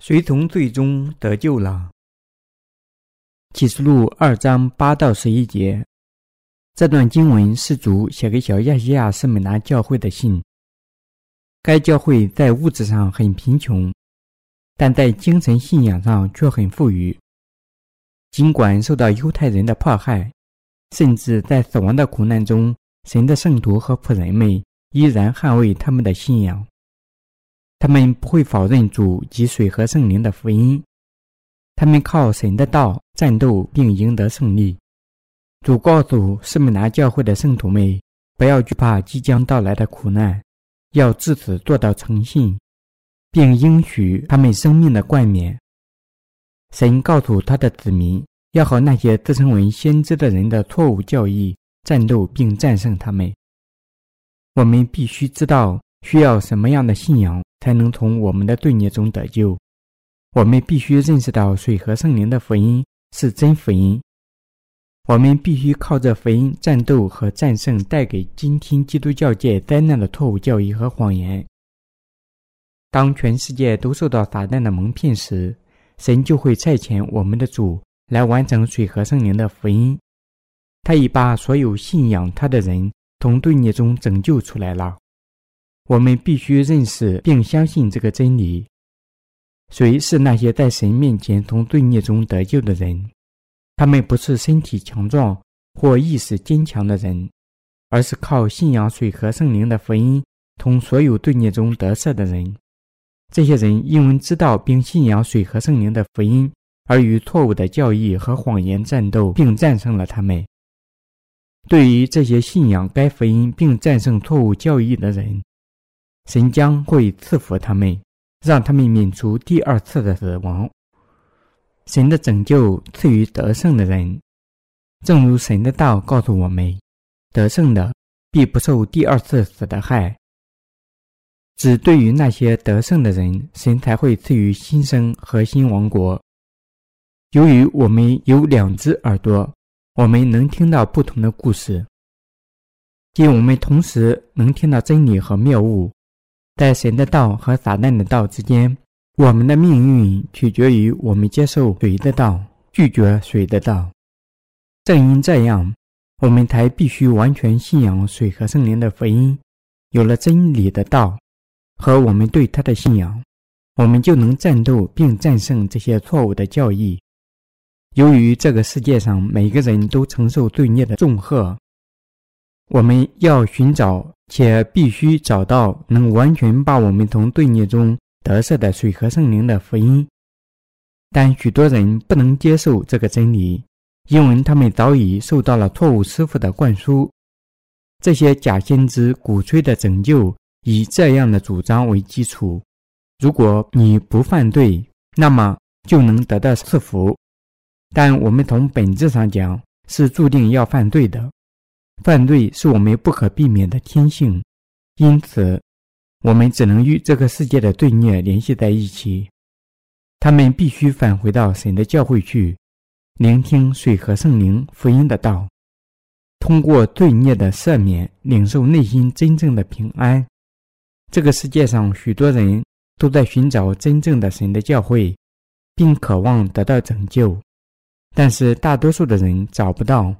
谁从最终得救了？启示录二章八到十一节，这段经文是主写给小亚细亚圣美拿教会的信。该教会在物质上很贫穷，但在精神信仰上却很富裕。尽管受到犹太人的迫害，甚至在死亡的苦难中，神的圣徒和仆人们依然捍卫他们的信仰。他们不会否认主及水和圣灵的福音。他们靠神的道战斗并赢得胜利。主告诉士美拿教会的圣徒们，不要惧怕即将到来的苦难，要至死做到诚信，并应许他们生命的冠冕。神告诉他的子民，要和那些自称为先知的人的错误教义战斗，并战胜他们。我们必须知道需要什么样的信仰，才能从我们的罪孽中得救。我们必须认识到水和圣灵的福音是真福音。我们必须靠着福音战斗和战胜带给今天基督教界灾难的错误教义和谎言。当全世界都受到撒旦的蒙骗时，神就会差遣我们的主来完成水和圣灵的福音。他已把所有信仰他的人从罪孽中拯救出来了。我们必须认识并相信这个真理。谁是那些在神面前从罪孽中得救的人？他们不是身体强壮或意识坚强的人，而是靠信仰水和圣灵的福音从所有罪孽中得赦的人。这些人因为知道并信仰水和圣灵的福音，而与错误的教义和谎言战斗，并战胜了他们。对于这些信仰该福音并战胜错误教义的人，神将会赐福他们。让他们免除第二次的死亡。神的拯救赐予得胜的人，正如神的道告诉我们：得胜的必不受第二次死的害。只对于那些得胜的人，神才会赐予新生和新王国。由于我们有两只耳朵，我们能听到不同的故事，即我们同时能听到真理和谬误。在神的道和撒旦的道之间，我们的命运取决于我们接受谁的道，拒绝谁的道。正因这样，我们才必须完全信仰水和圣灵的福音。有了真理的道和我们对他的信仰，我们就能战斗并战胜这些错误的教义。由于这个世界上每个人都承受罪孽的重荷，我们要寻找。且必须找到能完全把我们从罪孽中得赦的水和圣灵的福音，但许多人不能接受这个真理，因为他们早已受到了错误师傅的灌输。这些假先知鼓吹的拯救以这样的主张为基础：如果你不犯罪，那么就能得到赐福。但我们从本质上讲，是注定要犯罪的。犯罪是我们不可避免的天性，因此，我们只能与这个世界的罪孽联系在一起。他们必须返回到神的教会去，聆听水和圣灵福音的道，通过罪孽的赦免，领受内心真正的平安。这个世界上许多人都在寻找真正的神的教会，并渴望得到拯救，但是大多数的人找不到。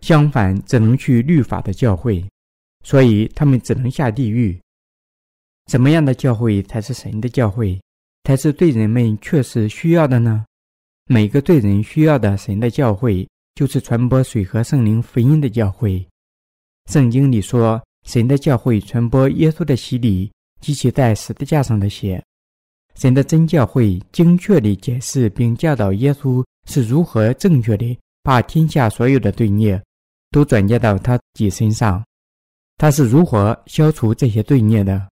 相反，只能去律法的教会，所以他们只能下地狱。怎么样的教会才是神的教会，才是对人们确实需要的呢？每个罪人需要的神的教会，就是传播水和圣灵福音的教会。圣经里说，神的教会传播耶稣的洗礼及其在十字架上的血。神的真教会精确地解释并教导耶稣是如何正确地把天下所有的罪孽。都转嫁到他自己身上，他是如何消除这些罪孽的？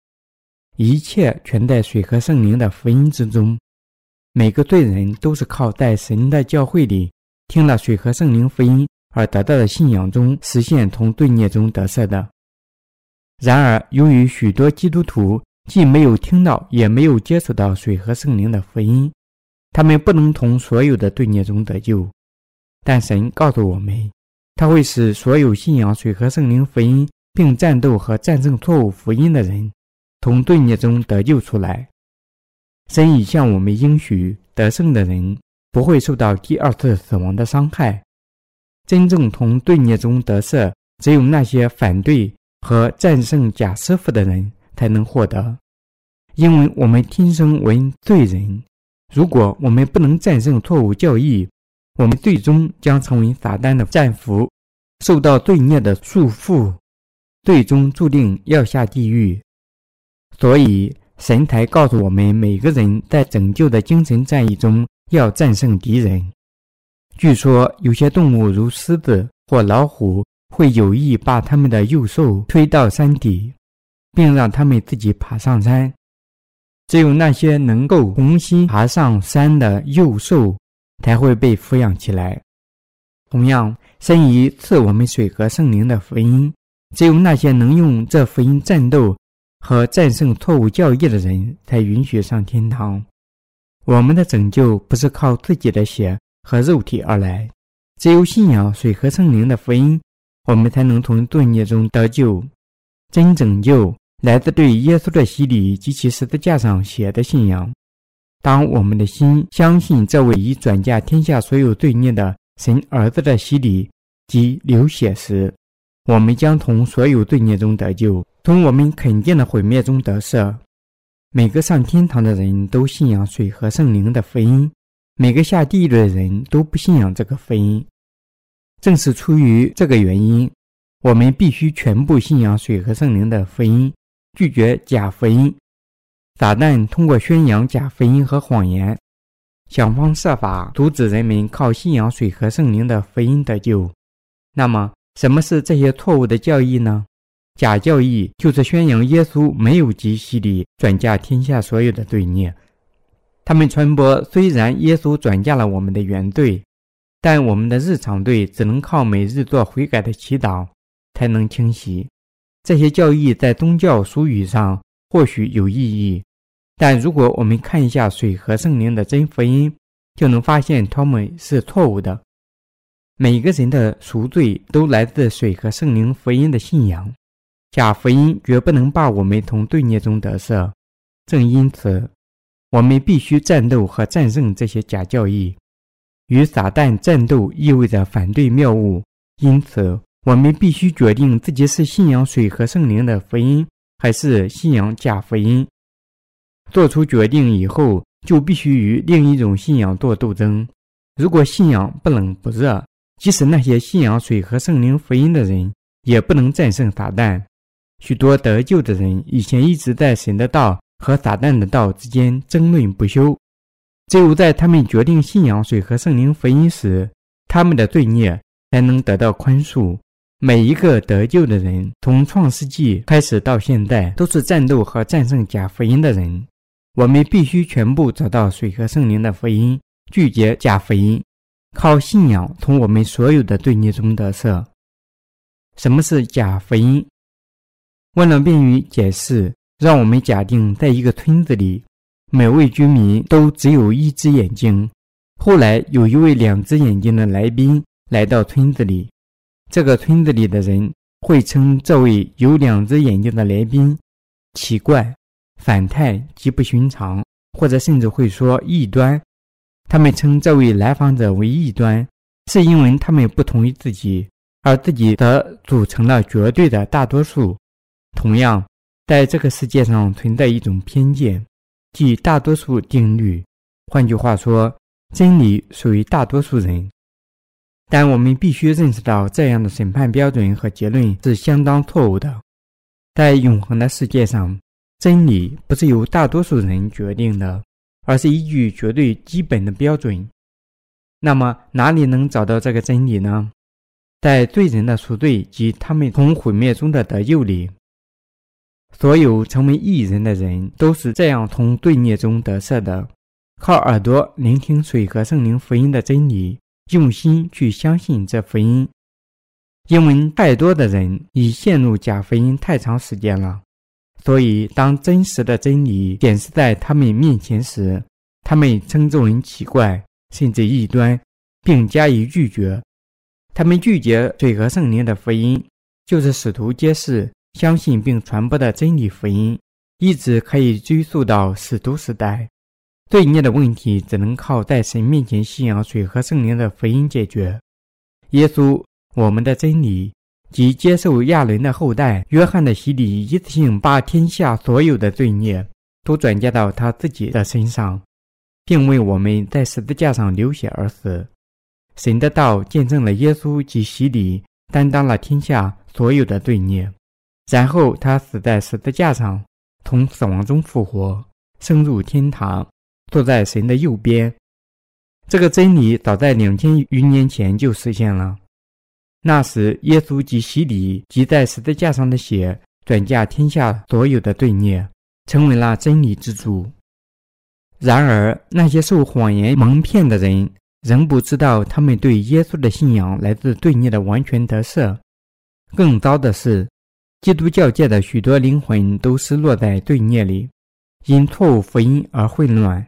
一切全在水和圣灵的福音之中。每个罪人都是靠在神的教会里听了水和圣灵福音而得到的信仰中实现从罪孽中得赦的。然而，由于许多基督徒既没有听到，也没有接触到水和圣灵的福音，他们不能从所有的罪孽中得救。但神告诉我们。他会使所有信仰水和圣灵福音，并战斗和战胜错误福音的人，从罪孽中得救出来。神已向我们应许，得胜的人不会受到第二次死亡的伤害。真正从罪孽中得赦，只有那些反对和战胜假师傅的人才能获得。因为我们天生为罪人，如果我们不能战胜错误教义，我们最终将成为撒旦的战俘，受到罪孽的束缚，最终注定要下地狱。所以，神才告诉我们，每个人在拯救的精神战役中要战胜敌人。据说，有些动物如狮子或老虎，会有意把他们的幼兽推到山底，并让他们自己爬上山。只有那些能够重新爬上山的幼兽，才会被抚养起来。同样，神已赐我们水和圣灵的福音，只有那些能用这福音战斗和战胜错误教义的人，才允许上天堂。我们的拯救不是靠自己的血和肉体而来，只有信仰水和圣灵的福音，我们才能从罪孽中得救。真拯救来自对耶稣的洗礼及其十字架上写的信仰。当我们的心相信这位已转嫁天下所有罪孽的神儿子的洗礼及流血时，我们将从所有罪孽中得救，从我们肯定的毁灭中得赦。每个上天堂的人都信仰水和圣灵的福音，每个下地狱的人都不信仰这个福音。正是出于这个原因，我们必须全部信仰水和圣灵的福音，拒绝假福音。撒旦通过宣扬假福音和谎言，想方设法阻止人们靠信仰水和圣灵的福音得救。那么，什么是这些错误的教义呢？假教义就是宣扬耶稣没有及洗礼转嫁天下所有的罪孽。他们传播，虽然耶稣转嫁了我们的原罪，但我们的日常罪只能靠每日做悔改的祈祷才能清洗。这些教义在宗教术语上或许有意义。但如果我们看一下水和圣灵的真福音，就能发现它们是错误的。每个人的赎罪都来自水和圣灵福音的信仰，假福音绝不能把我们从罪孽中得赦。正因此，我们必须战斗和战胜这些假教义。与撒旦战斗意味着反对谬误，因此我们必须决定自己是信仰水和圣灵的福音，还是信仰假福音。做出决定以后，就必须与另一种信仰做斗争。如果信仰不冷不热，即使那些信仰水和圣灵福音的人，也不能战胜撒旦。许多得救的人以前一直在神的道和撒旦的道之间争论不休。只有在他们决定信仰水和圣灵福音时，他们的罪孽才能得到宽恕。每一个得救的人，从创世纪开始到现在，都是战斗和战胜假福音的人。我们必须全部找到水和圣灵的福音，拒绝假福音，靠信仰从我们所有的罪孽中得赦。什么是假福音？为了便于解释，让我们假定在一个村子里，每位居民都只有一只眼睛。后来有一位两只眼睛的来宾来到村子里，这个村子里的人会称这位有两只眼睛的来宾奇怪。反态极不寻常，或者甚至会说异端。他们称这位来访者为异端，是因为他们不同于自己，而自己则组成了绝对的大多数。同样，在这个世界上存在一种偏见，即大多数定律。换句话说，真理属于大多数人。但我们必须认识到，这样的审判标准和结论是相当错误的。在永恒的世界上，真理不是由大多数人决定的，而是依据绝对基本的标准。那么，哪里能找到这个真理呢？在罪人的赎罪及他们从毁灭中的得救里，所有成为义人的人都是这样从罪孽中得赦的。靠耳朵聆听水和圣灵福音的真理，用心去相信这福音，因为太多的人已陷入假福音太长时间了。所以，当真实的真理显示在他们面前时，他们称之为奇怪，甚至异端，并加以拒绝。他们拒绝水和圣灵的福音，就是使徒揭示、相信并传播的真理福音，一直可以追溯到使徒时代。罪孽的问题只能靠在神面前信仰水和圣灵的福音解决。耶稣，我们的真理，即接受亚伦的后代约翰的洗礼，一次性把天下所有的罪孽都转嫁到他自己的身上，并为我们在十字架上流血而死。神的道见证了耶稣及洗礼，担当了天下所有的罪孽，然后他死在十字架上，从死亡中复活，升入天堂。坐在神的右边，这个真理早在两千余年前就实现了。那时，耶稣及洗礼及在十字架上的血，转嫁天下所有的罪孽，成为了真理之主。然而，那些受谎言蒙骗的人，仍不知道他们对耶稣的信仰来自罪孽的完全得赦。更糟的是，基督教界的许多灵魂都失落在罪孽里，因错误福音而混乱。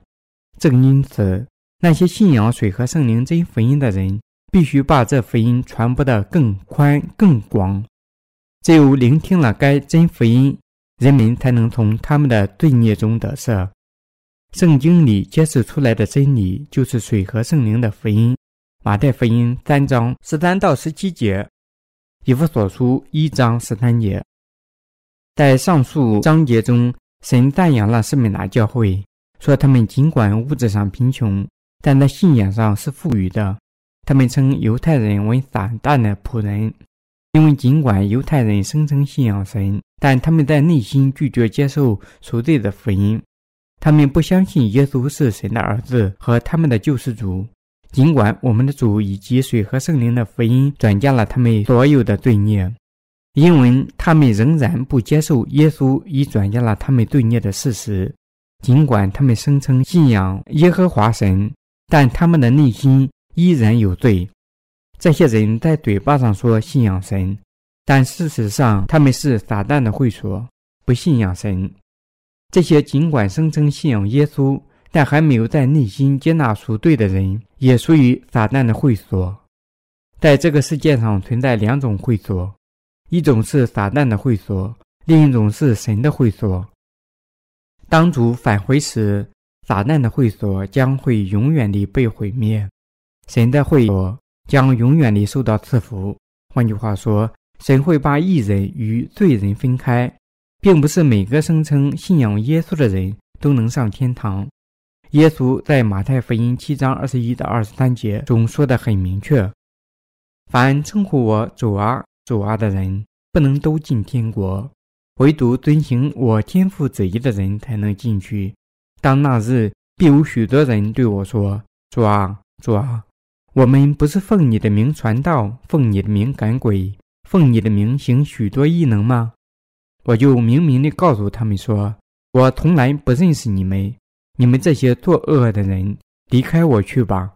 正因此，那些信仰水和圣灵真福音的人，必须把这福音传播得更宽更广。只有聆听了该真福音，人们才能从他们的罪孽中得赦。圣经里揭示出来的真理，就是水和圣灵的福音。马太福音三章十三到十七节，以弗所书一章十三节。在上述章节中，神赞扬了圣美拿教会。说他们尽管物质上贫穷，但在信仰上是富裕的。他们称犹太人为撒旦的仆人，因为尽管犹太人声称信仰神，但他们在内心拒绝接受赎罪的福音。他们不相信耶稣是神的儿子和他们的救世主。尽管我们的主以及水和圣灵的福音转嫁了他们所有的罪孽，因为他们仍然不接受耶稣已转嫁了他们罪孽的事实。尽管他们声称信仰耶和华神，但他们的内心依然有罪。这些人在嘴巴上说信仰神，但事实上他们是撒旦的会所，不信仰神。这些尽管声称信仰耶稣，但还没有在内心接纳赎罪的人，也属于撒旦的会所。在这个世界上存在两种会所，一种是撒旦的会所，另一种是神的会所。当主返回时，撒旦的会所将会永远地被毁灭，神的会所将永远地受到赐福。换句话说，神会把义人与罪人分开，并不是每个声称信仰耶稣的人都能上天堂。耶稣在马太福音七章二十一到二十三节中说得很明确：凡称呼我主啊、主啊的人，不能都进天国。唯独遵行我天父旨意的人才能进去。当那日，必有许多人对我说：“主啊，主啊，我们不是奉你的名传道，奉你的名赶鬼，奉你的名行许多异能吗？”我就明明地告诉他们说：“我从来不认识你们，你们这些作恶的人，离开我去吧。”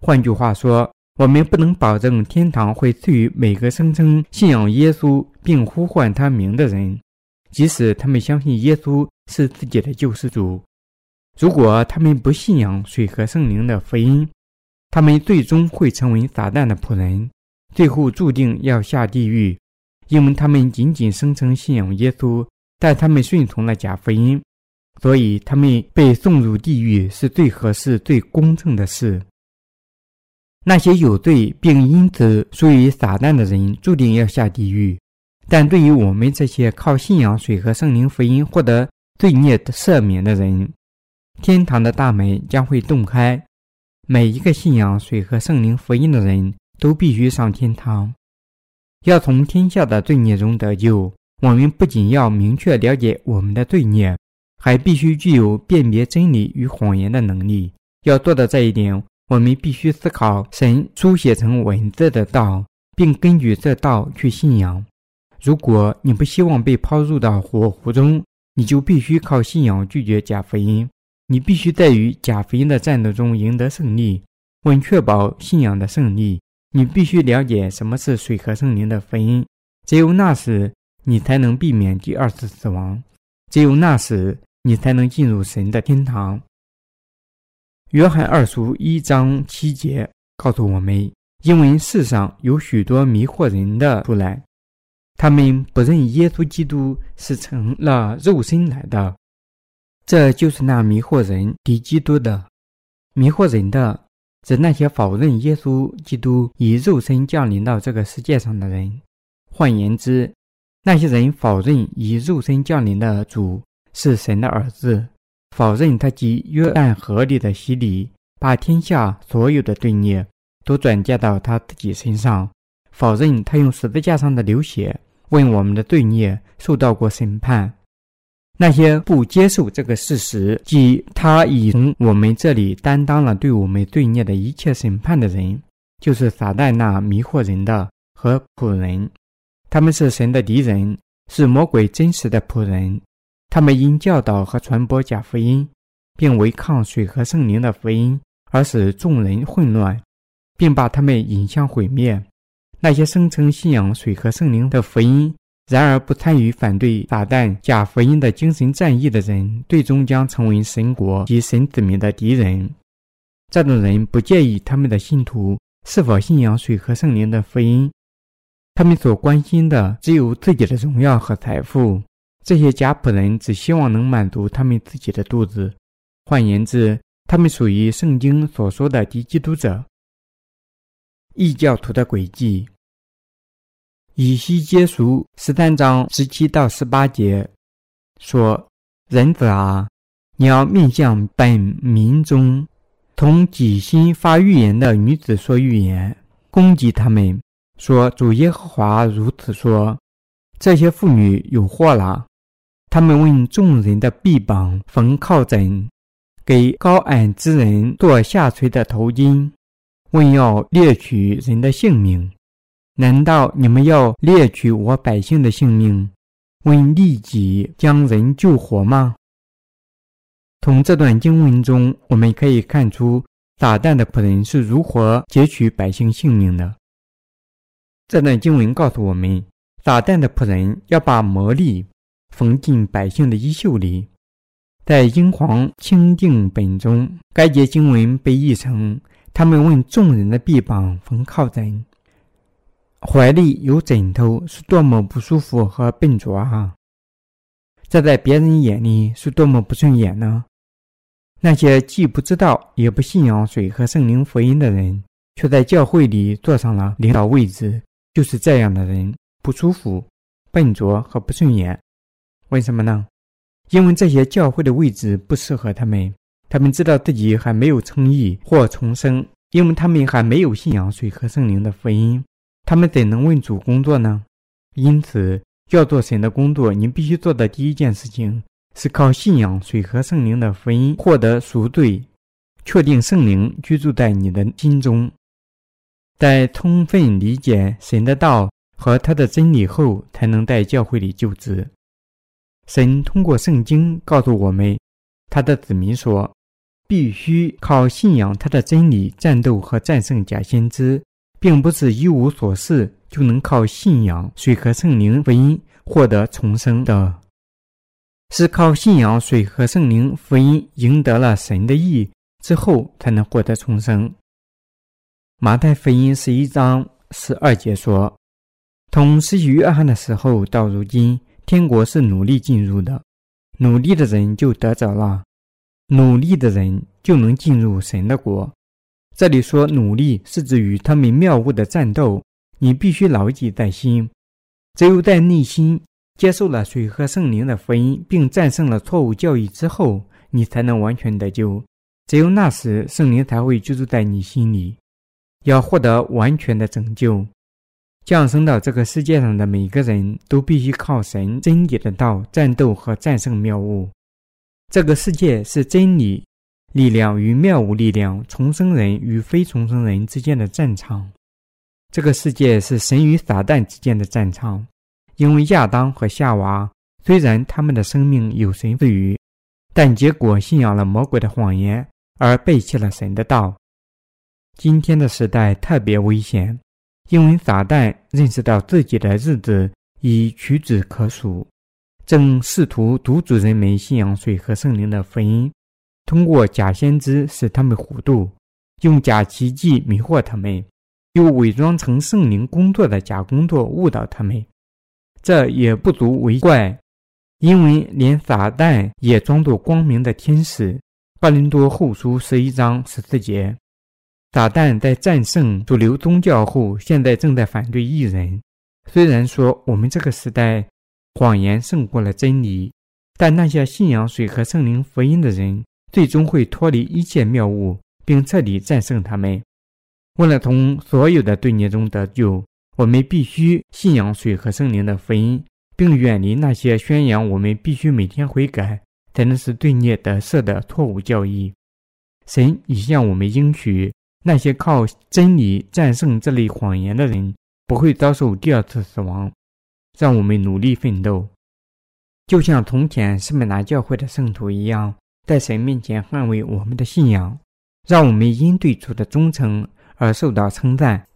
换句话说。我们不能保证天堂会赐予每个声称信仰耶稣并呼唤他名的人，即使他们相信耶稣是自己的救世主。如果他们不信仰水和圣灵的福音，他们最终会成为撒旦的仆人，最后注定要下地狱，因为他们仅仅声称信仰耶稣，但他们顺从了假福音，所以他们被送入地狱是最合适、最公正的事。那些有罪并因此属于撒旦的人，注定要下地狱。但对于我们这些靠信仰水和圣灵福音获得罪孽赦免的人，天堂的大门将会洞开。每一个信仰水和圣灵福音的人都必须上天堂。要从天下的罪孽中得救，我们不仅要明确了解我们的罪孽，还必须具有辨别真理与谎言的能力。要做到这一点。我们必须思考神书写成文字的道，并根据这道去信仰。如果你不希望被抛入到火湖中，你就必须靠信仰拒绝假福音。你必须在与假福音的战斗中赢得胜利。为确保信仰的胜利，你必须了解什么是水和圣灵的福音。只有那时，你才能避免第二次死亡；只有那时，你才能进入神的天堂。约翰二书一章七节告诉我们：因为世上有许多迷惑人的出来，他们不认耶稣基督是成了肉身来的。这就是那迷惑人敌基督的，迷惑人的，指那些否认耶稣基督以肉身降临到这个世界上的人。换言之，那些人否认以肉身降临的主是神的儿子，否认他及约旦河里的洗礼，把天下所有的罪孽都转嫁到他自己身上，否认他用十字架上的流血为我们的罪孽受到过审判。那些不接受这个事实，即他已从我们这里担当了对我们罪孽的一切审判的人，就是撒旦那迷惑人的和仆人。他们是神的敌人，是魔鬼真实的仆人。他们因教导和传播假福音，并违抗水和圣灵的福音，而使众人混乱，并把他们引向毁灭。那些声称信仰水和圣灵的福音，然而不参与反对撒旦假福音的精神战役的人，最终将成为神国及神子民的敌人。这种人不介意他们的信徒是否信仰水和圣灵的福音，他们所关心的只有自己的荣耀和财富。这些假仆人只希望能满足他们自己的肚子。换言之，他们属于圣经所说的敌基督者。异教徒的诡计。以西结书十三章十七到十八节说：“人子啊，你要面向本民中同己心发预言的女子说预言，攻击他们，说主耶和华如此说：这些妇女有祸了，他们问众人的臂膀缝靠枕，给高矮之人做下垂的头巾，问要猎取人的性命。”难道你们要猎取我百姓的性命，问利己将人救活吗？从这段经文中，我们可以看出撒旦的仆人是如何劫取百姓性命的。这段经文告诉我们，撒旦的仆人要把魔力缝进百姓的衣袖里。在英皇钦定本中，该节经文被译成：“他们问众人的臂膀缝靠枕。”怀里有枕头是多么不舒服和笨拙啊！这在别人眼里是多么不顺眼呢？那些既不知道也不信仰水和圣灵福音的人，却在教会里坐上了领导位置，就是这样的人不舒服、笨拙和不顺眼。为什么呢？因为这些教会的位置不适合他们。他们知道自己还没有称义或重生，因为他们还没有信仰水和圣灵的福音。他们怎能问主工作呢？因此，要做神的工作，你必须做的第一件事情是靠信仰水和圣灵的福音获得赎罪，确定圣灵居住在你的心中。在充分理解神的道和他的真理后，才能在教会里就职。神通过圣经告诉我们，他的子民说，必须靠信仰他的真理战斗和战胜假先知。并不是一无所事就能靠信仰水和圣灵福音获得重生的，是靠信仰水和圣灵福音赢得了神的意之后才能获得重生。马太福音十一章十二节说：“从施洗约翰的时候到如今，天国是努力进入的，努力的人就得着了，努力的人就能进入神的国。”这里说努力是指与他们谬误的战斗，你必须牢记在心。只有在内心接受了水和圣灵的福音，并战胜了错误教义之后，你才能完全得救。只有那时，圣灵才会居住在你心里。要获得完全的拯救，降生到这个世界上的每个人都必须靠神真理的道战斗和战胜谬误。这个世界是真理。力量与谬误力量，重生人与非重生人之间的战场。这个世界是神与撒旦之间的战场。因为亚当和夏娃虽然他们的生命有神赐予，但结果信仰了魔鬼的谎言，而背弃了神的道。今天的时代特别危险，因为撒旦认识到自己的日子已屈指可数，正试图堵阻人们信仰水和圣灵的福音。通过假先知使他们糊涂，用假奇迹迷惑他们，又伪装成圣灵工作的假工作误导他们，这也不足为怪，因为连撒旦也装作光明的天使。巴林多后书十一章十四节。撒旦在战胜主流宗教后，现在正在反对异人。虽然说我们这个时代谎言胜过了真理，但那些信仰水和圣灵福音的人，最终会脱离一切谬误，并彻底战胜他们。为了从所有的罪孽中得救，我们必须信仰水和圣灵的福音。并远离那些宣扬我们必须每天悔改才能使罪孽得赦的错误教义。神已向我们应许，那些靠真理战胜这类谎言的人不会遭受第二次死亡。让我们努力奋斗，就像从前圣美拿教会的圣徒一样，在神面前捍卫我们的信仰。让我们因对主的忠诚而受到称赞。